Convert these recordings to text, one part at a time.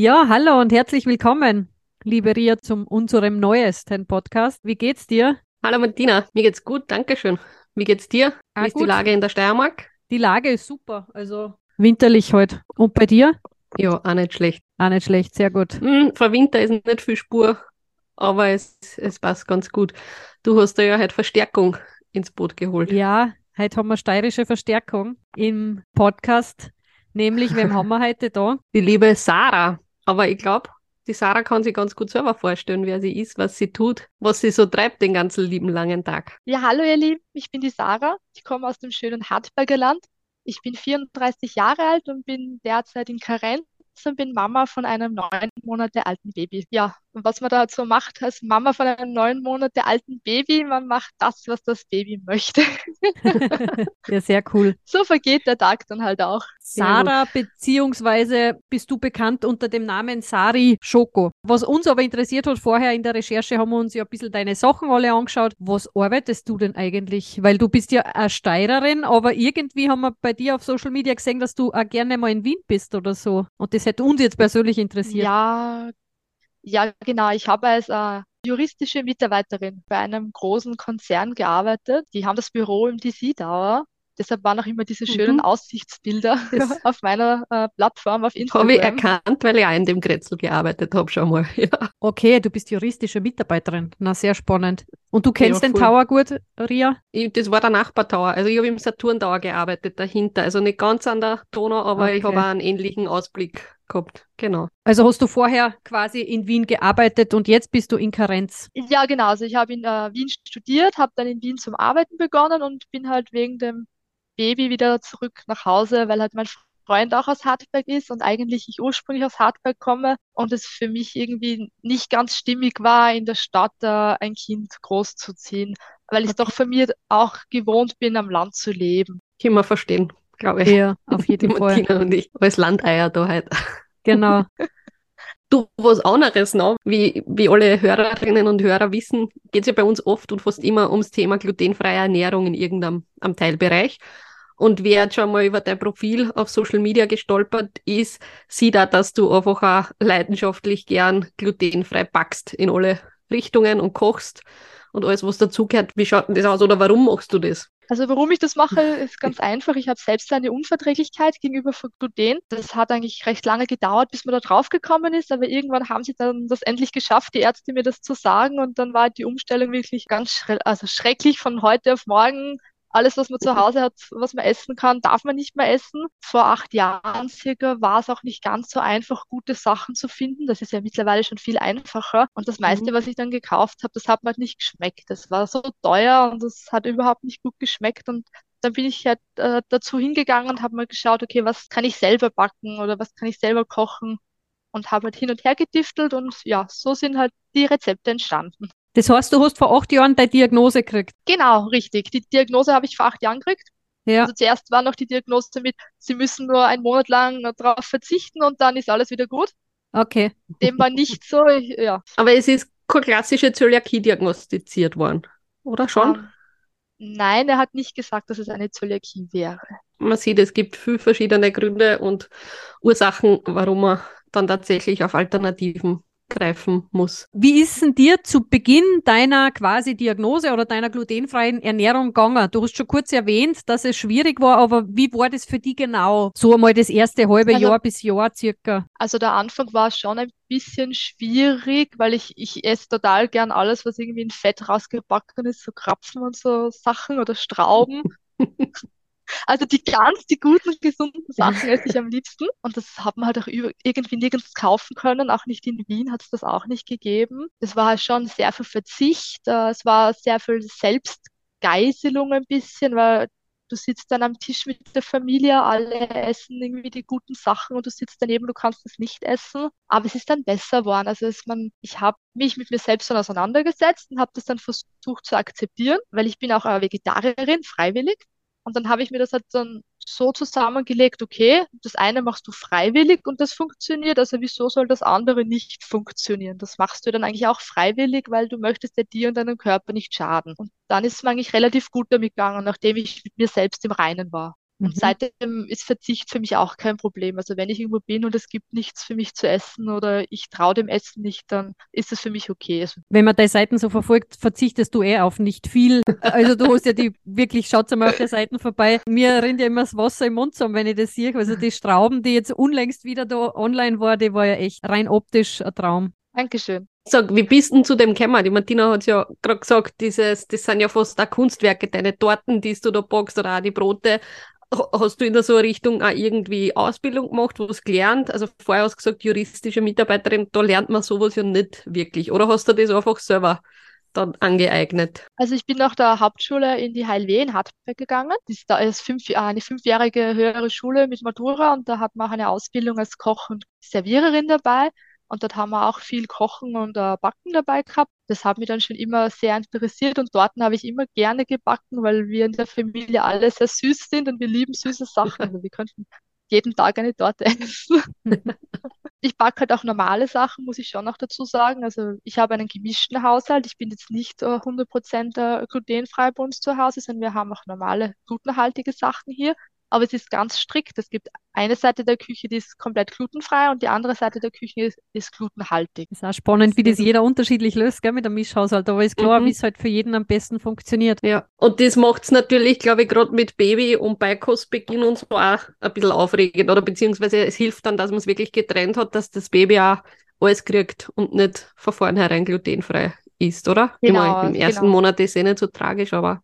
Ja, hallo und herzlich willkommen, liebe Ria, zum unserem neuesten Podcast. Wie geht's dir? Hallo Martina, mir geht's gut, danke schön. Wie geht's dir? Ah, Wie ist gut. die Lage in der Steiermark? Die Lage ist super, also winterlich heute. Und bei dir? Ja, auch nicht schlecht. Auch nicht schlecht, sehr gut. Hm, vor Winter ist nicht viel Spur, aber es, es passt ganz gut. Du hast da ja heute Verstärkung ins Boot geholt. Ja, heute haben wir steirische Verstärkung im Podcast. Nämlich, wem haben wir heute da? Die liebe Sarah. Aber ich glaube, die Sarah kann sich ganz gut selber vorstellen, wer sie ist, was sie tut, was sie so treibt den ganzen lieben langen Tag. Ja, hallo ihr Lieben, ich bin die Sarah. Ich komme aus dem schönen Hartberger Land. Ich bin 34 Jahre alt und bin derzeit in Karenz und bin Mama von einem neun Monate alten Baby. Ja, was man da halt so macht als Mama von einem neun Monate alten Baby, man macht das, was das Baby möchte. ja, sehr cool. So vergeht der Tag dann halt auch. Sarah, beziehungsweise bist du bekannt unter dem Namen Sari Schoko. Was uns aber interessiert hat vorher in der Recherche, haben wir uns ja ein bisschen deine Sachen alle angeschaut. Was arbeitest du denn eigentlich? Weil du bist ja eine Steirerin, aber irgendwie haben wir bei dir auf Social Media gesehen, dass du auch gerne mal in Wien bist oder so. Und das hätte uns jetzt persönlich interessiert. Ja, ja, genau. Ich habe als äh, juristische Mitarbeiterin bei einem großen Konzern gearbeitet. Die haben das Büro im DC Tower. Deshalb waren auch immer diese schönen Mhm. Aussichtsbilder Das auf meiner äh, Plattform auf habe ich Instagram. erkannt, weil ich auch in dem Grätzl gearbeitet habe schon mal. Ja. Okay, du bist juristische Mitarbeiterin. Na, sehr spannend. Und du kennst Ja, den. Tower gut, Ria? Ich, das war der Nachbartower. Also ich habe im Saturn Tower gearbeitet dahinter. Also nicht ganz an der Donau, aber ich Okay. habe auch einen ähnlichen Ausblick gehabt. Genau. Also hast du vorher quasi in Wien gearbeitet und jetzt bist du in Karenz. Ja, genau. Also ich habe in äh, Wien studiert, habe dann in Wien zum Arbeiten begonnen und bin halt wegen dem Baby wieder zurück nach Hause, weil halt mein Freund auch aus Hartberg ist und eigentlich ich ursprünglich aus Hartberg komme und es für mich irgendwie nicht ganz stimmig war, in der Stadt äh, ein Kind großzuziehen, weil ich es doch von mir auch gewohnt bin, am Land zu leben. Können wir verstehen, glaube ich. Ja, auf Die jeden Fall. Martina und ich als Landeier da heute. Genau. Du, was anderes noch, wie, wie alle Hörerinnen und Hörer wissen, geht es ja bei uns oft und fast immer ums Thema glutenfreie Ernährung in irgendeinem am Teilbereich. Und wer jetzt schon mal über dein Profil auf Social Media gestolpert ist, sieht auch, dass du einfach auch leidenschaftlich gern glutenfrei backst in alle Richtungen und kochst und alles, was dazugehört. Wie schaut denn das aus oder warum machst du das? Also warum ich das mache, ist ganz einfach. Ich habe selbst eine Unverträglichkeit gegenüber Gluten. Das hat eigentlich recht lange gedauert, bis man da drauf gekommen ist, aber irgendwann haben sie dann das endlich geschafft, die Ärzte mir das zu sagen und dann war die Umstellung wirklich ganz schre also schrecklich von heute auf morgen. Alles, was man zu Hause hat, was man essen kann, darf man nicht mehr essen. Vor acht Jahren circa war es auch nicht ganz so einfach, gute Sachen zu finden. Das ist ja mittlerweile schon viel einfacher. Und das meiste, Mhm. was ich dann gekauft habe, das hat mir halt nicht geschmeckt. Das war so teuer und das hat überhaupt nicht gut geschmeckt. Und dann bin ich halt äh, dazu hingegangen und habe mal geschaut, okay, was kann ich selber backen oder was kann ich selber kochen? Und habe halt hin und her getiftelt und ja, so sind halt die Rezepte entstanden. Das heißt, du hast vor acht Jahren deine Diagnose gekriegt. Genau, richtig. Die Diagnose habe ich vor acht Jahren gekriegt. Ja. Also zuerst war noch die Diagnose mit, Sie müssen nur einen Monat lang darauf verzichten und dann ist alles wieder gut. Okay. Dem war nicht so, ich, ja. Aber es ist keine klassische Zöliakie diagnostiziert worden, oder schon? Ähm, nein, er hat nicht gesagt, dass es eine Zöliakie wäre. Man sieht, es gibt viele verschiedene Gründe und Ursachen, warum man dann tatsächlich auf Alternativen greifen muss. Wie ist denn dir zu Beginn deiner quasi Diagnose oder deiner glutenfreien Ernährung gegangen? Du hast schon kurz erwähnt, dass es schwierig war, aber wie war das für dich genau? So einmal das erste halbe Also- Jahr bis Jahr circa. Also der Anfang war schon ein bisschen schwierig, weil ich, ich esse total gern alles, was irgendwie in Fett rausgebacken ist, so Krapfen und so Sachen oder Strauben. Also die ganz, die guten, gesunden Sachen esse ich am liebsten. Und das hat man halt auch irgendwie nirgends kaufen können. Auch nicht in Wien hat es das auch nicht gegeben. Das war schon sehr viel Verzicht. äh, Es war sehr viel Selbstgeißelung ein bisschen, weil Du sitzt dann am Tisch mit der Familie, alle essen irgendwie die guten Sachen und du sitzt daneben, du kannst es nicht essen. Aber es ist dann besser geworden. Also ist man, ich habe mich mit mir selbst dann auseinandergesetzt und habe das dann versucht zu akzeptieren, weil ich bin auch eine Vegetarierin, freiwillig. Und dann habe ich mir das halt dann so zusammengelegt, okay, das eine machst du freiwillig und das funktioniert, also wieso soll das andere nicht funktionieren? Das machst du dann eigentlich auch freiwillig, weil du möchtest ja dir und deinem Körper nicht schaden. Und dann ist es mir eigentlich relativ gut damit gegangen, nachdem ich mit mir selbst im Reinen war. Und mhm. seitdem ist Verzicht für mich auch kein Problem. Also wenn ich irgendwo bin und es gibt nichts für mich zu essen oder ich traue dem Essen nicht, dann ist das für mich okay. Also wenn man deine Seiten so verfolgt, verzichtest du eh auf nicht viel. Also du hast ja die wirklich, schaut mal auf der Seiten vorbei. Mir rennt ja immer das Wasser im Mund zusammen, wenn ich das sehe. Also die Strauben, die jetzt unlängst wieder da online war, die war ja echt rein optisch ein Traum. Dankeschön. Sag, wie bist du zu dem gekommen? Die Martina hat ja gerade gesagt, dieses, das sind ja fast auch Kunstwerke, deine Torten, die du da backst oder auch die Brote. Hast du in so eine Richtung auch irgendwie Ausbildung gemacht, was gelernt? Also vorher hast du gesagt, juristische Mitarbeiterin, da lernt man sowas ja nicht wirklich. Oder hast du das einfach selber dann angeeignet? Also ich bin nach der Hauptschule in die HLW in Hartberg gegangen. Das ist, da ist fünf, eine fünfjährige höhere Schule mit Matura und da hat man auch eine Ausbildung als Koch und Serviererin dabei. Und dort haben wir auch viel Kochen und äh, Backen dabei gehabt. Das hat mich dann schon immer sehr interessiert und dort habe ich immer gerne gebacken, weil wir in der Familie alle sehr süß sind und wir lieben süße Sachen. Also wir könnten jeden Tag eine Torte essen. ich backe halt auch normale Sachen, muss ich schon noch dazu sagen. Also ich habe einen gemischten Haushalt. Ich bin jetzt nicht äh, 100% äh, glutenfrei bei uns zu Hause, sondern wir haben auch normale glutenhaltige Sachen hier aber es ist ganz strikt. Es gibt eine Seite der Küche, die ist komplett glutenfrei und die andere Seite der Küche ist, ist glutenhaltig. Das ist auch spannend, wie das jeder unterschiedlich löst, gell, mit einem Mischhaushalt. Aber ist klar, mhm. wie es halt für jeden am besten funktioniert. Ja, und das macht es natürlich, glaube ich, gerade mit Baby und Beikostbeginn und so auch ein bisschen aufregend. Oder beziehungsweise es hilft dann, dass man es wirklich getrennt hat, dass das Baby auch alles kriegt und nicht von vornherein glutenfrei ist, oder? Genau, ich mein, Im ersten genau. Monat ist es eh nicht so tragisch, aber.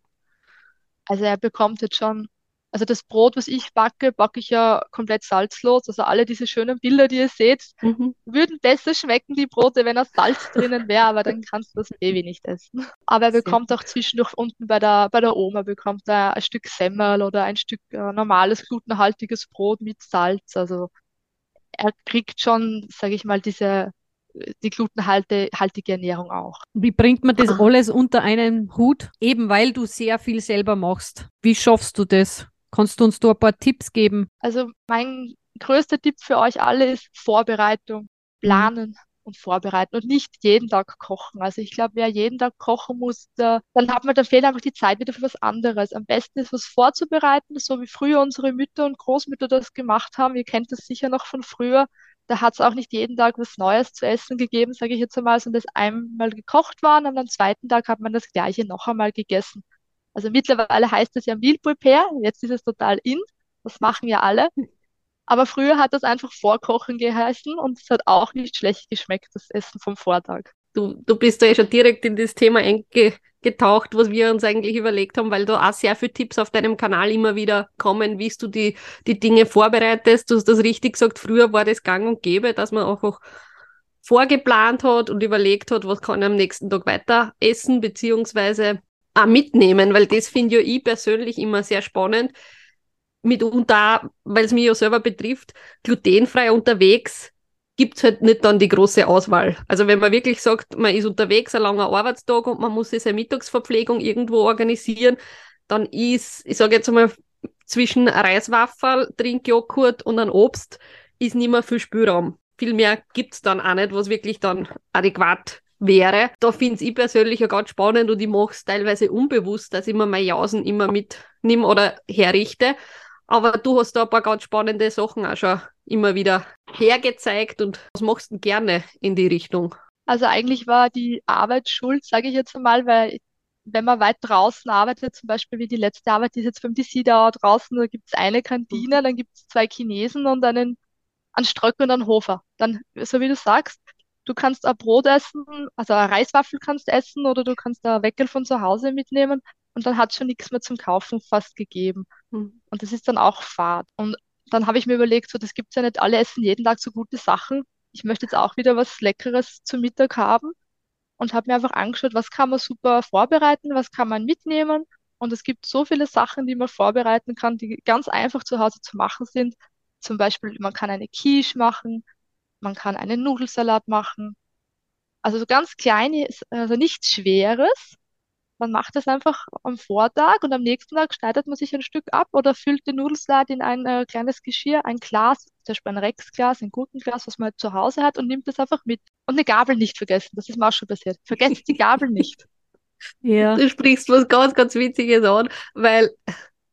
Also er bekommt jetzt schon also das Brot, was ich backe, backe ich ja komplett salzlos. Also alle diese schönen Bilder, die ihr seht, mhm. würden besser schmecken, die Brote, wenn da Salz drinnen wäre, aber dann kannst du das Baby nicht essen. Aber er bekommt auch zwischendurch unten bei der, bei der Oma, bekommt er ein Stück Semmel oder ein Stück äh, normales glutenhaltiges Brot mit Salz. Also er kriegt schon, sage ich mal, diese die glutenhaltige Ernährung auch. Wie bringt man das alles unter einen Hut? Eben weil du sehr viel selber machst. Wie schaffst du das? Kannst du uns da ein paar Tipps geben? Also mein größter Tipp für euch alle ist Vorbereitung, planen. Mhm. Und vorbereiten und nicht jeden Tag kochen. Also ich glaube, wer jeden Tag kochen muss, der, dann hat man, dann fehlt einfach die Zeit wieder für was anderes. Am besten ist was vorzubereiten, so wie früher unsere Mütter und Großmütter das gemacht haben. Ihr kennt das sicher noch von früher. Da hat es auch nicht jeden Tag was Neues zu essen gegeben, sage ich jetzt einmal, sondern das einmal gekocht waren und am zweiten Tag hat man das gleiche noch einmal gegessen. Also mittlerweile heißt es ja Meal Prepare, jetzt ist es total in, das machen ja alle. Aber früher hat das einfach Vorkochen geheißen und es hat auch nicht schlecht geschmeckt, das Essen vom Vortag. Du, du bist ja schon direkt in das Thema eingetaucht, was wir uns eigentlich überlegt haben, weil da auch sehr viele Tipps auf deinem Kanal immer wieder kommen, wie du die, die Dinge vorbereitest. Du hast das richtig gesagt, früher war das gang und gäbe, dass man einfach vorgeplant hat und überlegt hat, was kann ich am nächsten Tag weiter essen, beziehungsweise auch mitnehmen, weil das finde ja ich persönlich immer sehr spannend. Mitunter, weil es mich ja selber betrifft, glutenfrei unterwegs gibt es halt nicht dann die große Auswahl. Also wenn man wirklich sagt, man ist unterwegs, ein langer Arbeitstag und man muss sich seine Mittagsverpflegung irgendwo organisieren, dann ist, ich sage jetzt einmal, zwischen Reiswaffel, Trinkjoghurt und ein Obst ist nicht mehr viel Spielraum. Viel mehr gibt es dann auch nicht, was wirklich dann adäquat wäre. Da finde ich persönlich ja ganz spannend und ich mache es teilweise unbewusst, dass ich mir meine Jausen immer mitnehme oder herrichte. Aber du hast da ein paar ganz spannende Sachen auch schon immer wieder hergezeigt und was machst du gerne in die Richtung? Also eigentlich war die Arbeit schuld, sage ich jetzt einmal, weil wenn man weit draußen arbeitet, zum Beispiel wie die letzte Arbeit, die ist jetzt beim DC da draußen, da gibt es eine Kantine, dann gibt es zwei Chinesen und einen, einen Ströck und einen Hofer. Dann, so wie du sagst, Du kannst ein Brot essen, also eine Reiswaffel kannst essen oder du kannst ein Weckel von zu Hause mitnehmen und dann hat schon nichts mehr zum Kaufen fast gegeben. Mhm. Und das ist dann auch Fahrt. Und dann habe ich mir überlegt, so, das gibt's ja nicht, alle essen jeden Tag so gute Sachen. Ich möchte jetzt auch wieder was Leckeres zum Mittag haben und habe mir einfach angeschaut, was kann man super vorbereiten, was kann man mitnehmen Und es gibt so viele Sachen, die man vorbereiten kann, die ganz einfach zu Hause zu machen sind. Zum Beispiel, man kann eine Quiche machen, man kann einen Nudelsalat machen. Also so ganz kleine, also nichts Schweres. Man macht das einfach am Vortag und am nächsten Tag schneidet man sich ein Stück ab oder füllt den Nudelsalat in ein äh, kleines Geschirr, ein Glas, zum Beispiel ein Rexglas, ein Gurkenglas, was man halt zu Hause hat und nimmt das einfach mit. Und eine Gabel nicht vergessen, das ist mir auch schon passiert. Vergesst die Gabel nicht. Ja. Du sprichst was ganz, ganz Witziges an, weil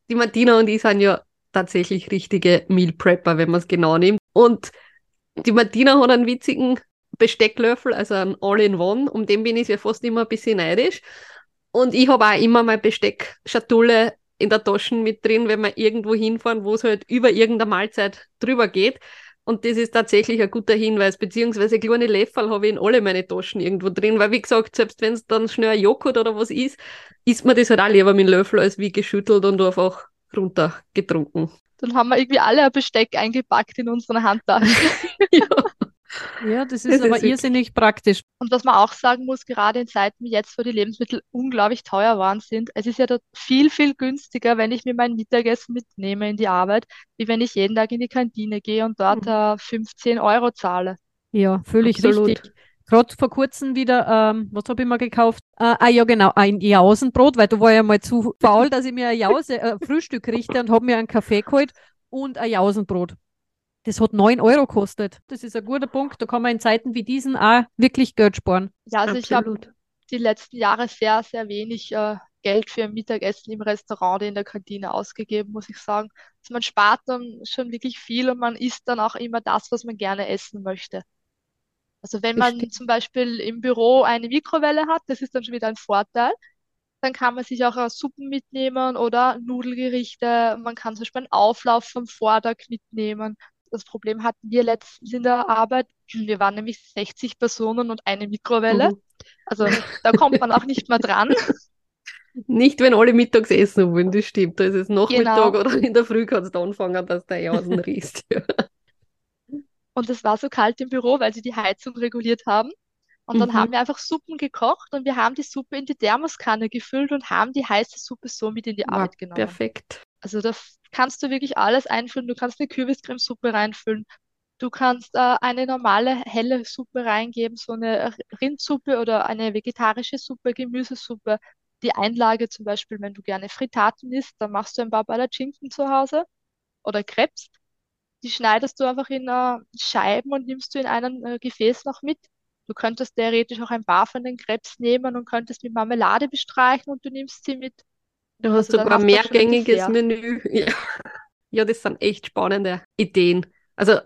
die Martina und ich sind ja tatsächlich richtige Meal Prepper, wenn man es genau nimmt. Und die Martina hat einen witzigen Bestecklöffel, also ein All-in-One, um den bin ich ja fast immer ein bisschen neidisch. Und ich habe auch immer meine Besteckschatulle in der Tasche mit drin, wenn wir irgendwo hinfahren, wo es halt über irgendeine Mahlzeit drüber geht. Und das ist tatsächlich ein guter Hinweis, beziehungsweise kleine Löffel habe ich in alle meine Taschen irgendwo drin, weil wie gesagt, selbst wenn es dann schnell ein Joghurt oder was ist, isst man das halt auch lieber mit dem Löffel als wie geschüttelt und einfach runtergetrunken. Dann haben wir irgendwie alle ein Besteck eingepackt in unseren Handtaschen. ja. Ja, das ist das aber ist irrsinnig praktisch. Und was man auch sagen muss, gerade in Zeiten wie jetzt, wo die Lebensmittel unglaublich teuer waren sind, es ist ja dort viel, viel günstiger, wenn ich mir mein Mittagessen mitnehme in die Arbeit, wie wenn ich jeden Tag in die Kantine gehe und dort mhm. äh, 15 Euro zahle. Ja, völlig Absolut. richtig. Gerade vor kurzem wieder, ähm, was habe ich mir gekauft? Äh, ah ja, genau, ein Jausenbrot, weil du war ja mal zu faul, dass ich mir ein Jause, äh, Frühstück richte und habe mir einen Kaffee geholt und ein Jausenbrot. Das hat 9 Euro gekostet. Das ist ein guter Punkt. Da kann man in Zeiten wie diesen auch wirklich Geld sparen. Ja, also Absolut. ich habe die letzten Jahre sehr, sehr wenig äh, Geld für ein Mittagessen im Restaurant oder in der Kantine ausgegeben, muss ich sagen. Also man spart dann schon wirklich viel und man isst dann auch immer das, was man gerne essen möchte. Also wenn man zum Beispiel im Büro eine Mikrowelle hat, das ist dann schon wieder ein Vorteil. Dann kann man sich auch äh, Suppen mitnehmen oder Nudelgerichte. Man kann zum Beispiel einen Auflauf vom Vortag mitnehmen. Das Problem hatten wir letztens in der Arbeit. Wir waren nämlich 60 Personen und eine Mikrowelle. Mhm. Also da kommt man auch nicht mehr dran. Nicht, wenn alle mittags essen wollen, das stimmt. Da ist es Nachmittag genau. oder in der Früh kannst du anfangen, dass der Jausen riecht. Und es war so kalt im Büro, weil sie die Heizung reguliert haben. Und dann mhm. haben wir einfach Suppen gekocht und wir haben die Suppe in die Thermoskanne gefüllt und haben die heiße Suppe so mit in die Arbeit ja, genommen. Perfekt. Also da kannst du wirklich alles einfüllen. Du kannst eine Kürbiscremesuppe reinfüllen. Du kannst äh, eine normale helle Suppe reingeben, so eine Rindsuppe oder eine vegetarische Suppe, Gemüsesuppe. Die Einlage zum Beispiel, wenn du gerne Frittaten isst, dann machst du ein paar Palatschinken zu Hause oder Krebs. Die schneidest du einfach in äh, Scheiben und nimmst du in einem äh, Gefäß noch mit. Du könntest theoretisch auch ein paar von den Krebs nehmen und könntest mit Marmelade bestreichen und du nimmst sie mit. Du hast also sogar ein mehrgängiges Menü. Ja. ja, das sind echt spannende Ideen. Also,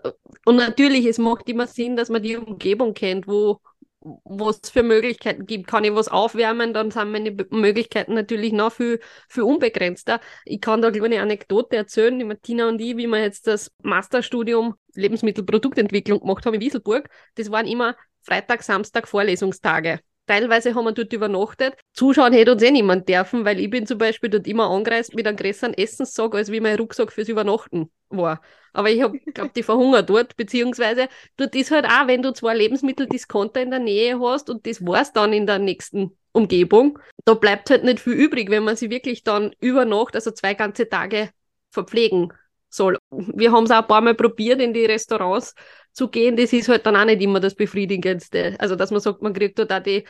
und natürlich, es macht immer Sinn, dass man die Umgebung kennt, wo was es für Möglichkeiten gibt. Kann ich was aufwärmen, dann sind meine Möglichkeiten natürlich noch viel, viel unbegrenzter. Ich kann da eine Anekdote erzählen, die Martina und ich, wie wir jetzt das Masterstudium Lebensmittelproduktentwicklung gemacht haben in Wieselburg. Das waren immer Freitag, Samstag Vorlesungstage. Teilweise haben wir dort übernachtet. Zuschauen hätte uns eh niemand dürfen, weil ich bin zum Beispiel dort immer angereist mit einem größeren Essenssack, als wie mein Rucksack fürs Übernachten war. Aber ich habe, glaube die verhungert dort, beziehungsweise dort ist halt auch, wenn du zwei Lebensmitteldiscounter in der Nähe hast und das war's dann in der nächsten Umgebung, da bleibt halt nicht viel übrig, wenn man sich wirklich dann über Nacht, also zwei ganze Tage verpflegen soll. Wir haben es auch ein paar Mal probiert, in die Restaurants zu gehen. Das ist halt dann auch nicht immer das Befriedigendste. Also, dass man sagt, man kriegt dort auch die,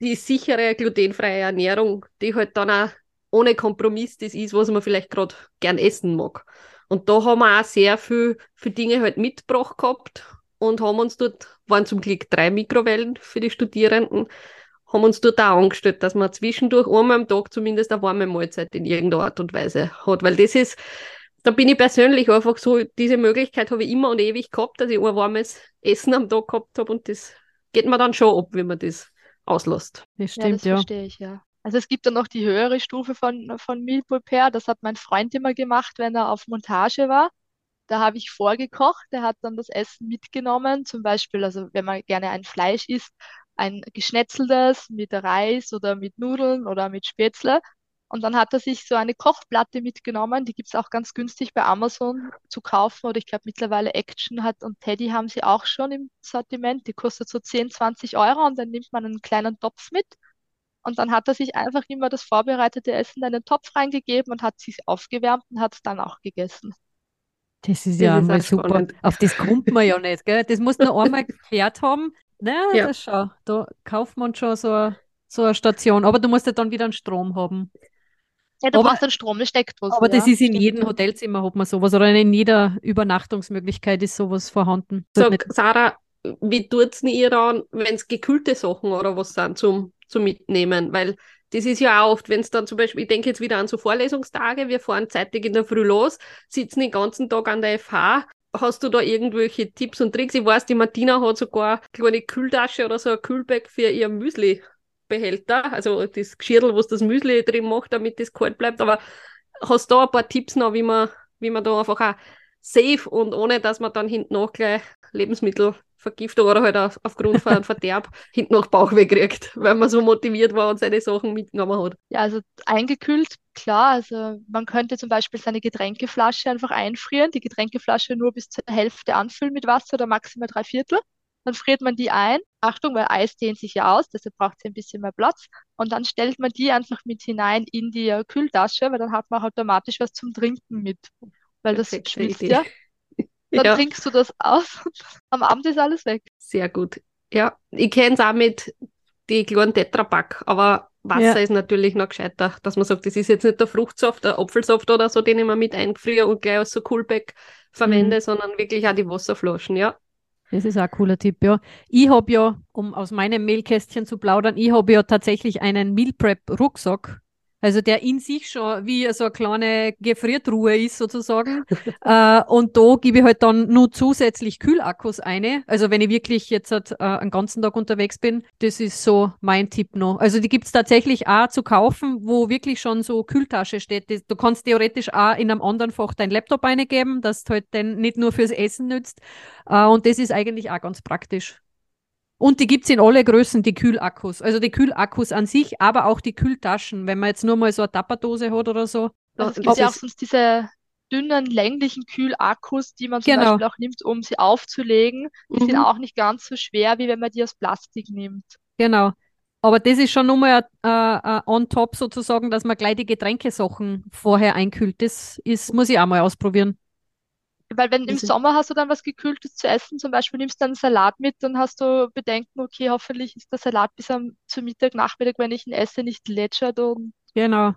die sichere, glutenfreie Ernährung, die halt dann auch ohne Kompromiss das ist, was man vielleicht gerade gern essen mag. Und da haben wir auch sehr viel für Dinge halt mitgebracht gehabt und haben uns dort, waren zum Glück drei Mikrowellen für die Studierenden, haben uns dort auch angestellt, dass man zwischendurch einmal am Tag zumindest eine warme Mahlzeit in irgendeiner Art und Weise hat. Weil das ist, da bin ich persönlich einfach so, diese Möglichkeit habe ich immer und ewig gehabt, dass ich ein warmes Essen am Tag gehabt habe und das geht mir dann schon ab, wenn man das auslässt. Das stimmt, ja. Das ja. verstehe ich, ja. Also es gibt dann noch die höhere Stufe von, von Meal Prepare. Das hat mein Freund immer gemacht, wenn er auf Montage war. Da habe ich vorgekocht. Der hat dann das Essen mitgenommen. Zum Beispiel, also wenn man gerne ein Fleisch isst, ein geschnetzeltes mit Reis oder mit Nudeln oder mit Spätzle. Und dann hat er sich so eine Kochplatte mitgenommen, die gibt es auch ganz günstig bei Amazon zu kaufen. Oder ich glaube mittlerweile Action hat und Teddy haben sie auch schon im Sortiment. Die kostet so 10, 20 Euro und dann nimmt man einen kleinen Topf mit. Und dann hat er sich einfach immer das vorbereitete Essen in einen Topf reingegeben und hat sich aufgewärmt und hat es dann auch gegessen. Das ist ja Das ist mal auch super. spannend. Auf das kommt man ja nicht, gell? Das muss man einmal geklärt haben. Na, Ja. das schau, da kauft man schon so eine, so eine Station. Aber du musst ja dann wieder einen Strom haben. Ja, du Aber- brauchst einen Strom, eine Steckdose. Aber das ja, ist in stimmt. jedem Hotelzimmer hat man sowas oder in jeder Übernachtungsmöglichkeit ist sowas vorhanden. Nicht- Sarah, wie tut's denn ihr an, wenn es gekühlte Sachen oder was sind zum, zum Mitnehmen? Weil das ist ja auch oft, wenn es dann zum Beispiel, ich denke jetzt wieder an so Vorlesungstage, wir fahren zeitig in der Früh los, sitzen den ganzen Tag an der FH. Hast du da irgendwelche Tipps und Tricks? Ich weiß, die Martina hat sogar eine kleine Kühltasche oder so ein Kühlbag für ihr Müsli-Behälter, also das Geschirrl, was das Müsli drin macht, damit das kalt bleibt. Aber hast du da ein paar Tipps noch, wie man, wie man da einfach auch safe und ohne, dass man dann hinten noch gleich Lebensmittelvergiftung oder halt auf, aufgrund von einem Verderb hinten noch Bauchweh kriegt, weil man so motiviert war und seine Sachen mitgenommen hat. Ja, also eingekühlt, klar. Also man könnte zum Beispiel seine Getränkeflasche einfach einfrieren, die Getränkeflasche nur bis zur Hälfte anfüllen mit Wasser oder maximal drei Viertel. Dann friert man die ein. Achtung, weil Eis dehnt sich ja aus, deshalb braucht sie ein bisschen mehr Platz. Und dann stellt man die einfach mit hinein in die äh, Kühltasche, weil dann hat man automatisch was zum Trinken mit. Weil das Perfekte schmilzt Idee. ja. Dann Ja, trinkst du das aus und am Abend ist alles weg. sehr gut. Ja, ich kenne es auch mit die kleinen Tetrapack, aber Wasser Ja. ist natürlich noch gescheiter, dass man sagt, das ist jetzt nicht der Fruchtsaft, der Apfelsaft oder so, den ich mir mit einfriere und gleich als so Coolback verwende, sondern wirklich auch die Wasserflaschen, ja. Das ist auch ein cooler Tipp, ja. Ich habe ja, um aus meinem Mailkästchen zu plaudern, ich habe ja tatsächlich einen Meal Prep Rucksack. Also der in sich schon wie so eine kleine Gefriertruhe ist sozusagen. äh, und da gebe ich halt dann nur zusätzlich Kühlakkus ein. Also wenn ich wirklich jetzt halt, äh, einen ganzen Tag unterwegs bin, das ist so mein Tipp noch. Also die gibt es tatsächlich auch zu kaufen, wo wirklich schon so Kühltasche steht. Du kannst theoretisch auch in einem anderen Fach dein Laptop eingeben, dass du halt dann nicht nur fürs Essen nützt. Äh, und das ist eigentlich auch ganz praktisch. Und die gibt's in alle Größen, die Kühlakkus. Also die Kühlakkus an sich, aber auch die Kühltaschen. Wenn man jetzt nur mal so eine Tapperdose hat oder so. Also es gibt ja auch sonst diese dünnen, länglichen Kühlakkus, die man zum Genau. Beispiel auch nimmt, um sie aufzulegen. Die sind Mhm. auch nicht ganz so schwer, wie wenn man die aus Plastik nimmt. Genau. Aber das ist schon nochmal äh, äh, on top sozusagen, dass man gleich die Getränkesachen vorher einkühlt. Das ist, muss ich auch mal ausprobieren. Weil wenn im Sommer hast du dann was Gekühltes zu essen, zum Beispiel nimmst du einen Salat mit, dann hast du Bedenken, okay, hoffentlich ist der Salat bis am, zu Mittag, Nachmittag, wenn ich ihn esse, nicht lätschert und Genau.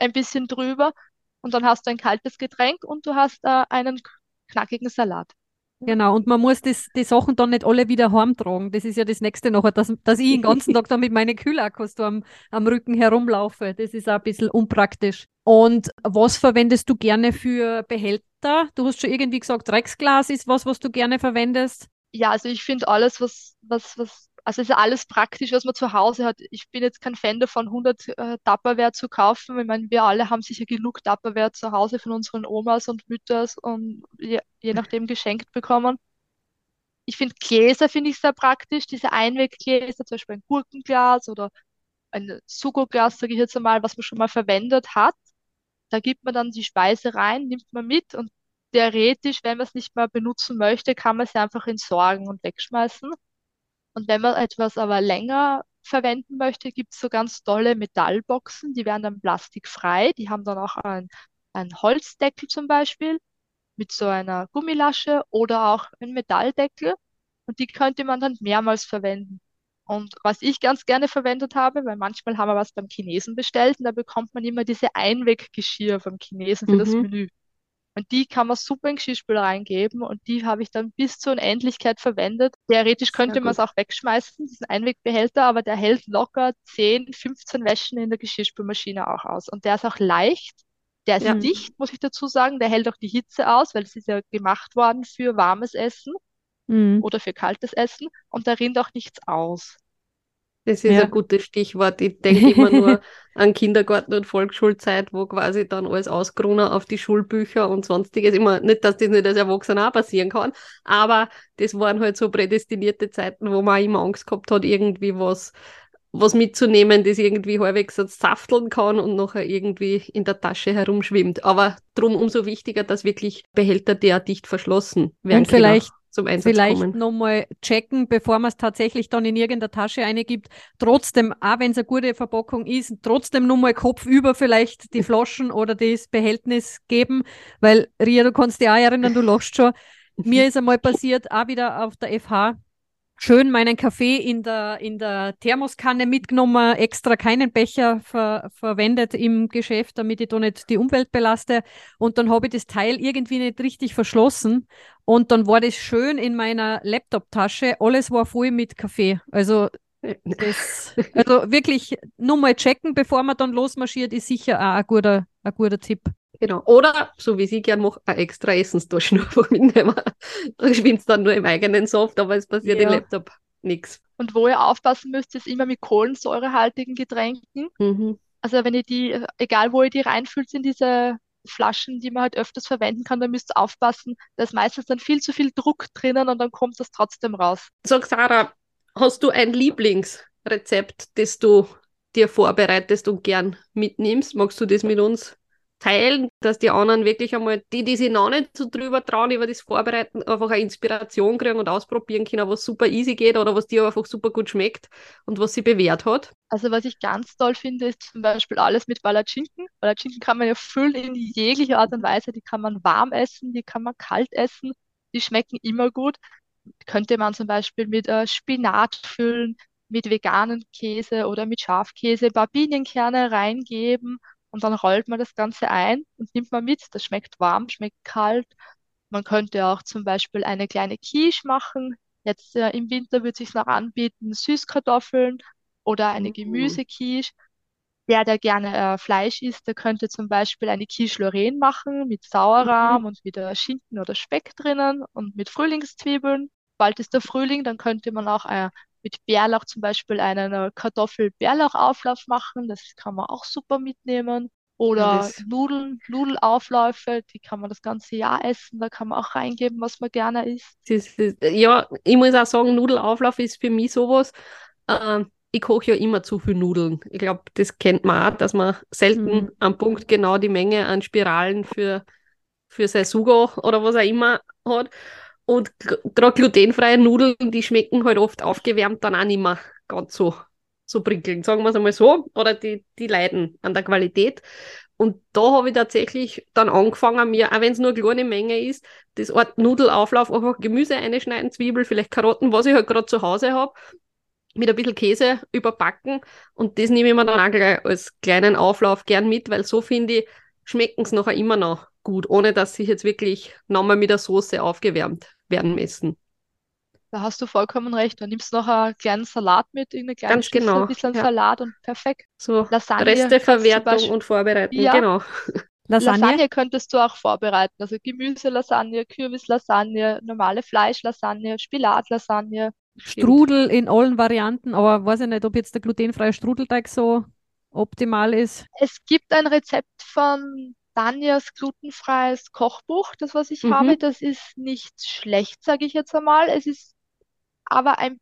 ein bisschen drüber. Und dann hast du ein kaltes Getränk und du hast äh, einen knackigen Salat. Genau, und man muss das, die Sachen dann nicht alle wieder heimtragen. Das ist ja das Nächste nachher, dass, dass ich den ganzen Tag dann mit meinen Kühlakkus da am, am Rücken herumlaufe. Das ist auch ein bisschen unpraktisch. Und was verwendest du gerne für Behälter? Du hast schon irgendwie gesagt, Drecksglas ist was, was du gerne verwendest. Ja, also ich finde alles, was, was, was, also ist alles praktisch, was man zu Hause hat. Ich bin jetzt kein Fan davon, 100 äh, zu kaufen. Ich meine, wir alle haben sicher genug Tupperware zu Hause von unseren Omas und Mütters und je, je nachdem geschenkt bekommen. Ich finde Gläser finde ich sehr praktisch, diese Einweggläser, zum Beispiel ein Gurkenglas oder ein Sugo-Glas, sage ich jetzt einmal, was man schon mal verwendet hat. Da gibt man dann die Speise rein, nimmt man mit und theoretisch, wenn man es nicht mehr benutzen möchte, kann man es einfach entsorgen und wegschmeißen. Und wenn man etwas aber länger verwenden möchte, gibt es so ganz tolle Metallboxen, die werden dann plastikfrei. Die haben dann auch ein, ein Holzdeckel zum Beispiel mit so einer Gummilasche oder auch ein Metalldeckel. Und die könnte man dann mehrmals verwenden. Und was ich ganz gerne verwendet habe, weil manchmal haben wir was beim Chinesen bestellt und da bekommt man immer diese Einweggeschirr vom Chinesen für das Mhm. Menü. Und die kann man super in Geschirrspüler reingeben und die habe ich dann bis zur Unendlichkeit verwendet. Theoretisch könnte man es auch wegschmeißen, diesen Einwegbehälter, aber der hält locker 10, 15 Wäschen in der Geschirrspülmaschine auch aus. Und der ist auch leicht, der ist Ja. dicht, muss ich dazu sagen, der hält auch die Hitze aus, weil es ist ja gemacht worden für warmes Essen Mhm. oder für kaltes Essen und da rinnt auch nichts aus. Das ist Ja. ein gutes Stichwort. Ich denke immer nur an Kindergarten und Volksschulzeit, wo quasi dann alles ausgerunnen auf die Schulbücher und sonstiges. Immer nicht, dass das nicht als Erwachsener auch passieren kann, aber das waren halt so prädestinierte Zeiten, wo man auch immer Angst gehabt hat, irgendwie was, was mitzunehmen, das irgendwie halbwegs so safteln kann und nachher irgendwie in der Tasche herumschwimmt. Aber drum umso wichtiger, dass wirklich Behälter derart dicht verschlossen werden Und vielleicht- können. Zum Einsatz Vielleicht kommen. nochmal checken, bevor man es tatsächlich dann in irgendeine Tasche eingibt. Trotzdem, auch wenn es eine gute Verpackung ist, trotzdem nochmal Kopf über vielleicht die Flaschen oder das Behältnis geben, weil Ria, du kannst dich auch erinnern, du lachst schon. Mir ist einmal passiert, auch wieder auf der FH, schön meinen Kaffee in der, in der Thermoskanne mitgenommen, extra keinen Becher ver verwendet im Geschäft, damit ich da nicht die Umwelt belaste. Und dann habe ich das Teil irgendwie nicht richtig verschlossen. Und dann war das schön in meiner Laptop-Tasche. Alles war voll mit Kaffee. Also, das, also wirklich nur mal checken, bevor man dann losmarschiert, ist sicher auch ein guter, ein guter Tipp. Genau. Oder, so wie ich gern mache, eine extra Essenstaschen einfach mitnehmen. Da schwimmt dann nur im eigenen Soft, aber es passiert Ja. im Laptop nichts. Und wo ihr aufpassen müsst, ist immer mit kohlensäurehaltigen Getränken. Mhm. Also wenn ihr die, egal wo ihr die reinfüllt in diese Flaschen, die man halt öfters verwenden kann, dann müsst ihr aufpassen. Da ist meistens dann viel zu viel Druck drinnen und dann kommt das trotzdem raus. Sag Sarah, hast du ein Lieblingsrezept, das du dir vorbereitest und gern mitnimmst? Magst du das mit uns teilen, dass die anderen wirklich einmal, die, die sich noch nicht so drüber trauen, über das Vorbereiten, einfach eine Inspiration kriegen und ausprobieren können, was super easy geht oder was dir einfach super gut schmeckt und was sie bewährt hat? Also was ich ganz toll finde, ist zum Beispiel alles mit Palatschinken. Palatschinken kann man ja füllen in jeglicher Art und Weise. Die kann man warm essen, die kann man kalt essen. Die schmecken immer gut. Könnte man zum Beispiel mit äh, Spinat füllen, mit veganen Käse oder mit Schafkäse, Pinienkerne reingeben und dann rollt man das Ganze ein und nimmt man mit. Das schmeckt warm, schmeckt kalt. Man könnte auch zum Beispiel eine kleine Quiche machen. Jetzt äh, im Winter würde sich noch anbieten, Süßkartoffeln oder eine Mhm. Gemüsequiche. Der, der gerne äh, Fleisch isst, der könnte zum Beispiel eine Quiche Lorraine machen mit Sauerrahm und wieder Schinken oder Speck drinnen und mit Frühlingszwiebeln. Bald ist der Frühling, dann könnte man auch äh, mit Bärlauch zum Beispiel einen äh, Kartoffel-Bärlauch-Auflauf machen. Das kann man auch super mitnehmen. Oder das- Nudeln, Nudelaufläufe, die kann man das ganze Jahr essen. Da kann man auch reingeben, was man gerne isst. Das, das, ja, ich muss auch sagen, Nudelauflauf ist für mich sowas. Ähm, ich koche ja immer zu viel Nudeln. Ich glaube, das kennt man auch, dass man selten Mhm. am Punkt genau die Menge an Spiralen für, für sein Sugo oder was auch immer hat. Und gerade glutenfreie Nudeln, die schmecken halt oft aufgewärmt dann auch nicht mehr ganz so, so prickelnd, sagen wir es einmal so. Oder die, die leiden an der Qualität. Und da habe ich tatsächlich dann angefangen, mir, auch wenn es nur eine kleine Menge ist, das Art Nudelauflauf, einfach Gemüse einschneiden, Zwiebel, vielleicht Karotten, was ich halt gerade zu Hause habe, mit ein bisschen Käse überbacken. Und das nehme ich mir dann auch gleich als kleinen Auflauf gern mit, weil so finde ich, schmecken es nachher immer noch gut, ohne dass sie jetzt wirklich nochmal mit der Soße aufgewärmt werden müssen. Da hast du vollkommen recht. Du nimmst noch einen kleinen Salat mit, irgendeine kleine Ganz Schüssel, genau, ein bisschen ja. Salat und perfekt. So Lasagne Resteverwertung und Vorbereiten, Ja. genau. Lasagne? Lasagne könntest du auch vorbereiten. Also Gemüselasagne, Kürbislasagne, normale Fleischlasagne, Spinatlasagne. Strudel in allen Varianten, aber weiß ich nicht, ob jetzt der glutenfreie Strudelteig so optimal ist. Es gibt ein Rezept von Danjas glutenfreies Kochbuch, das was ich Mhm. habe. Das ist nicht schlecht, sage ich jetzt einmal. Es ist aber ein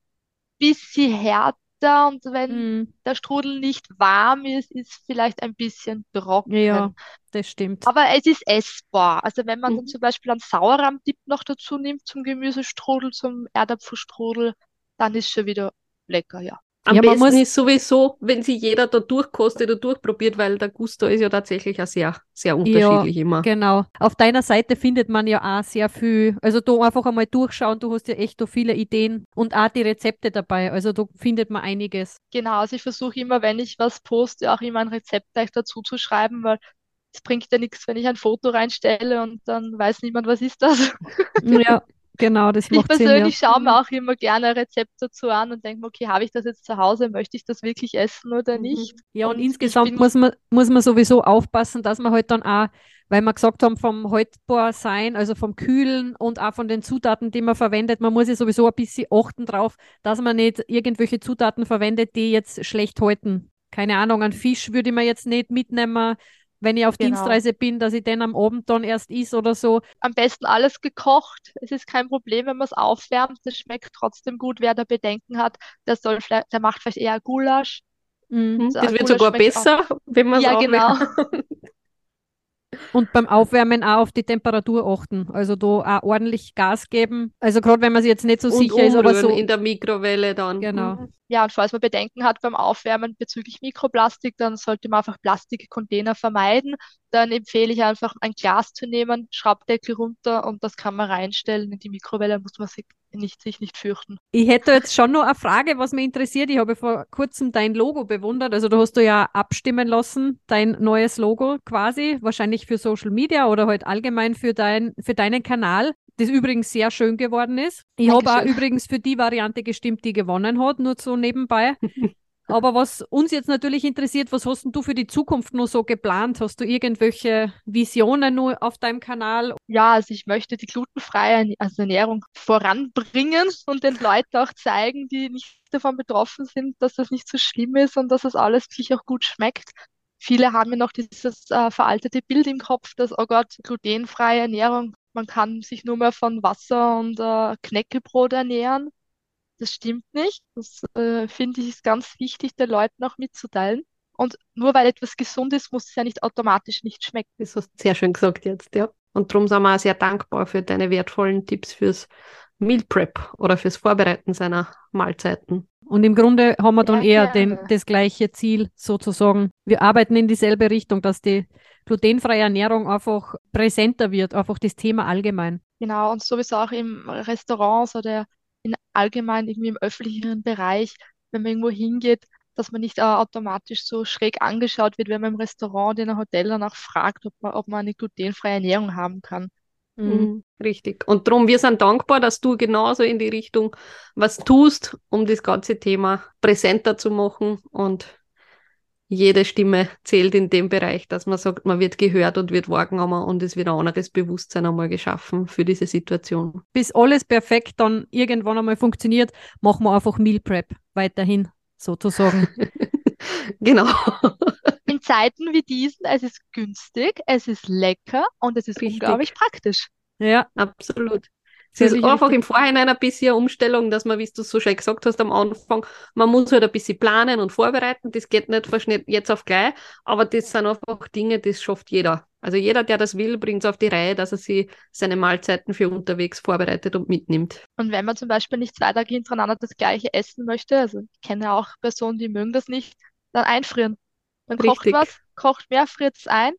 bisschen härter und wenn Mm, der Strudel nicht warm ist, ist vielleicht ein bisschen trocken. ja, das stimmt. Aber es ist essbar. Also wenn man dann Mhm. zum Beispiel einen Sauerrahmdip noch dazu nimmt zum Gemüsestrudel, zum Erdapfelstrudel, dann ist schon wieder lecker, ja. Am Ja, man besten muss- ist sowieso, wenn sie jeder da durchkostet und durchprobiert, weil der Gusto ist ja tatsächlich auch sehr, sehr unterschiedlich immer. Genau. Auf deiner Seite findet man ja auch sehr viel. Also da einfach einmal durchschauen, du hast ja echt da viele Ideen und auch die Rezepte dabei. Also da findet man einiges. Genau, also ich versuche immer, wenn ich was poste, auch immer ein Rezept gleich dazu zu schreiben, weil es bringt ja nichts, wenn ich ein Foto reinstelle und dann weiß niemand, was ist das. Ja, genau, das Ich macht Sinn, ja. persönlich schaue mir auch immer gerne ein Rezept dazu an und denke mir, okay, habe ich das jetzt zu Hause? Möchte ich das wirklich essen oder Mhm. nicht? Ja, und Und insgesamt muss man, muss man sowieso aufpassen, dass man halt dann auch, weil wir gesagt haben, vom haltbar sein, also vom Kühlen und auch von den Zutaten, die man verwendet, man muss ja sowieso ein bisschen achten drauf, dass man nicht irgendwelche Zutaten verwendet, die jetzt schlecht halten. Keine Ahnung, einen Fisch würde ich mir jetzt nicht mitnehmen, wenn ich auf Genau. Dienstreise bin, dass ich den am Abend dann erst is oder so. Am besten alles gekocht. Es ist kein Problem, wenn man es aufwärmt. Es schmeckt trotzdem gut. Wer da Bedenken hat, der soll vielleicht, der macht vielleicht eher Gulasch. Mhm. Hm, So, Das wird Gulasch sogar besser, wenn man es Ja, genau. Und beim Aufwärmen auch auf die Temperatur achten. Also da auch ordentlich Gas geben. Also gerade wenn man sich jetzt nicht so Und sicher ist, aber so. in der Mikrowelle dann. Genau. Mhm. Ja, und falls man Bedenken hat beim Aufwärmen bezüglich Mikroplastik, dann sollte man einfach Plastikcontainer vermeiden. Dann empfehle ich einfach ein Glas zu nehmen, Schraubdeckel runter und das kann man reinstellen. In die Mikrowelle muss man sich nicht, sich nicht fürchten. Ich hätte jetzt schon noch eine Frage, was mich interessiert. Ich habe vor kurzem dein Logo bewundert. Also da hast du ja abstimmen lassen, dein neues Logo quasi, wahrscheinlich für Social Media oder halt allgemein für, dein, für deinen Kanal, das übrigens sehr schön geworden ist. Ich habe auch übrigens für die Variante gestimmt, die gewonnen hat, nur so nebenbei. Aber was uns jetzt natürlich interessiert, was hast denn du für die Zukunft noch so geplant? Hast du irgendwelche Visionen nur auf deinem Kanal? Ja, also ich möchte die glutenfreie also Ernährung voranbringen und den Leuten auch zeigen, die nicht davon betroffen sind, dass das nicht so schlimm ist und dass das alles wirklich auch gut schmeckt. Viele haben ja noch dieses äh, veraltete Bild im Kopf, dass, oh Gott, glutenfreie Ernährung, man kann sich nur mehr von Wasser und äh, Knäckebrot ernähren. Das stimmt nicht. Das äh, finde ich ist ganz wichtig, den Leuten auch mitzuteilen. Und nur weil etwas gesund ist, muss es ja nicht automatisch nicht schmecken. Das hast du sehr schön gesagt jetzt, ja. Und darum sind wir auch sehr dankbar für deine wertvollen Tipps fürs Meal Prep oder fürs Vorbereiten seiner Mahlzeiten. Und im Grunde haben wir dann Ja, eher den, das gleiche Ziel sozusagen. Wir arbeiten in dieselbe Richtung, dass die glutenfreie Ernährung einfach präsenter wird, einfach das Thema allgemein. Genau, und sowieso auch im Restaurants oder in allgemein irgendwie im öffentlichen Bereich, wenn man irgendwo hingeht, dass man nicht äh, automatisch so schräg angeschaut wird, wenn man im Restaurant oder in einem Hotel danach fragt, ob man, ob man eine glutenfreie Ernährung haben kann. Mhm. Richtig. Und darum, wir sind dankbar, dass du genauso in die Richtung was tust, um das ganze Thema präsenter zu machen. Und jede Stimme zählt in dem Bereich, dass man sagt, man wird gehört und wird wahrgenommen und es wird ein anderes Bewusstsein einmal geschaffen für diese Situation. Bis alles perfekt dann irgendwann einmal funktioniert, machen wir einfach Meal Prep weiterhin sozusagen. genau. In Zeiten wie diesen, es ist günstig, es ist lecker und es ist Richtig. unglaublich praktisch. ja, Absolut. Es ist Völlig einfach im Vorhinein ein bisschen eine Umstellung, dass man, wie du es so schön gesagt hast am Anfang, man muss halt ein bisschen planen und vorbereiten. Das geht nicht von jetzt auf gleich, aber das sind einfach Dinge, das schafft jeder. Also jeder, der das will, bringt es auf die Reihe, dass er sich seine Mahlzeiten für unterwegs vorbereitet und mitnimmt. Und wenn man zum Beispiel nicht zwei Tage hintereinander das gleiche essen möchte, also ich kenne auch Personen, die mögen das nicht, dann einfrieren. Man kocht Richtig. was, kocht mehr, friert es ein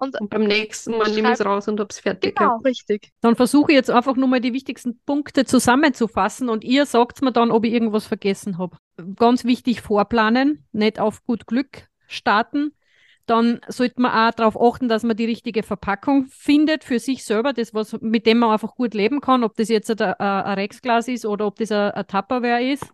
und Und beim nächsten Mal nehme ich es raus und hab's fertig. genau, richtig. dann versuche ich jetzt einfach nur mal die wichtigsten Punkte zusammenzufassen und ihr sagt mir dann, ob ich irgendwas vergessen habe. Ganz wichtig, vorplanen, nicht auf gut Glück starten. Dann sollte man auch darauf achten, dass man die richtige Verpackung findet für sich selber, das, was, mit dem man einfach gut leben kann, ob das jetzt ein, ein, ein Rexglas ist oder ob das ein, ein Tupperware ist.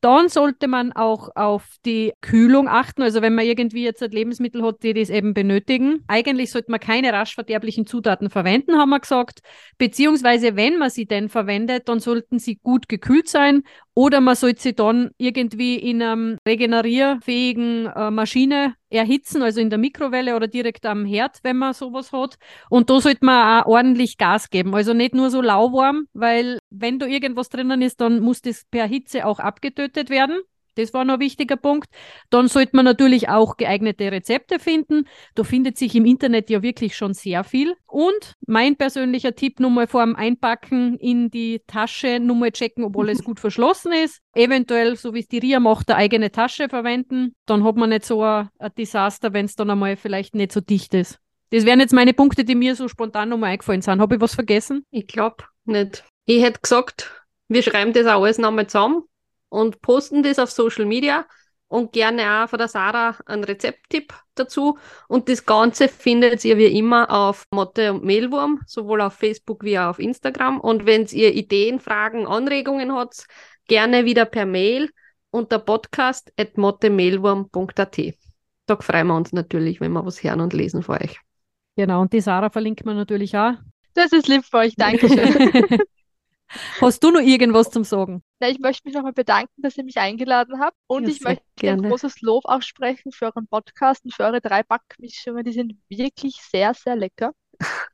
Dann sollte man auch auf die Kühlung achten. Also wenn man irgendwie jetzt Lebensmittel hat, die das eben benötigen. Eigentlich sollte man keine rasch verderblichen Zutaten verwenden, haben wir gesagt. Beziehungsweise wenn man sie denn verwendet, dann sollten sie gut gekühlt sein oder man sollte sie dann irgendwie in einem regenerierfähigen äh, Maschine erhitzen, also in der Mikrowelle oder direkt am Herd, wenn man sowas hat. Und da sollte man auch ordentlich Gas geben. Also nicht nur so lauwarm, weil wenn da irgendwas drinnen ist, dann muss das per Hitze auch abgetötet werden. Das war noch ein wichtiger Punkt. Dann sollte man natürlich auch geeignete Rezepte finden. Da findet sich im Internet ja wirklich schon sehr viel. Und mein persönlicher Tipp, nochmal vor dem Einpacken in die Tasche, nochmal checken, ob alles gut verschlossen ist. Eventuell, so wie es die Ria macht, eine eigene Tasche verwenden. Dann hat man nicht so ein, ein Desaster, wenn es dann einmal vielleicht nicht so dicht ist. Das wären jetzt meine Punkte, die mir so spontan nochmal eingefallen sind. Habe ich was vergessen? Ich glaube nicht. Ich hätte gesagt, wir schreiben das auch alles nochmal zusammen und posten das auf Social Media und gerne auch von der Sarah einen Rezepttipp dazu. Und das Ganze findet ihr wie immer auf Motte und Mehlwurm, sowohl auf Facebook wie auch auf Instagram. Und wenn ihr Ideen, Fragen, Anregungen habt, gerne wieder per Mail unter podcast.mottemehlwurm.at. Da freuen wir uns natürlich, wenn wir was hören und lesen von euch. Genau, und die Sarah verlinkt man natürlich auch. Das ist lieb für euch, Dankeschön. Hast du noch irgendwas zum Sagen? Na, ich möchte mich nochmal bedanken, dass ihr mich eingeladen habt. Und Ja, ich möchte ein gerne. großes Lob aussprechen für euren Podcast und für eure drei Backmischungen. Die sind wirklich sehr, sehr lecker.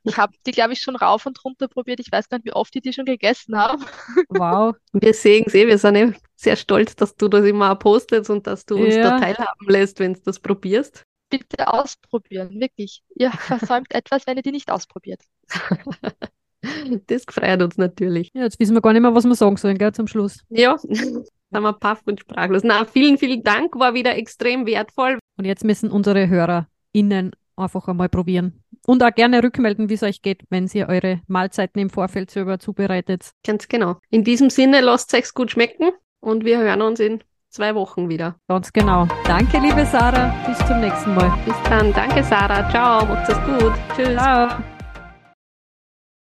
Ich habe die, glaube ich, schon rauf und runter probiert. Ich weiß gar nicht, wie oft ich die schon gegessen habe. Wow. Wir sehen es eh, wir sind eh sehr stolz, dass du das immer auch postest und dass du uns Ja. da teilhaben lässt, wenn du das probierst. bitte ausprobieren, wirklich. Ihr versäumt etwas, wenn ihr die nicht ausprobiert. Das freut uns natürlich. Ja, jetzt wissen wir gar nicht mehr, was wir sagen sollen, gell, zum Schluss. Ja, sind wir paff und sprachlos. Na, vielen, vielen Dank, war wieder extrem wertvoll. Und jetzt müssen unsere HörerInnen einfach einmal probieren. Und auch gerne rückmelden, wie es euch geht, wenn ihr eure Mahlzeiten im Vorfeld selber zubereitet. Ganz genau. In diesem Sinne, lasst es euch gut schmecken und wir hören uns in zwei Wochen wieder. Ganz genau. Danke, liebe Sarah. Bis zum nächsten Mal. Bis dann. Danke, Sarah. Ciao. Macht's es gut. Tschüss. Ciao.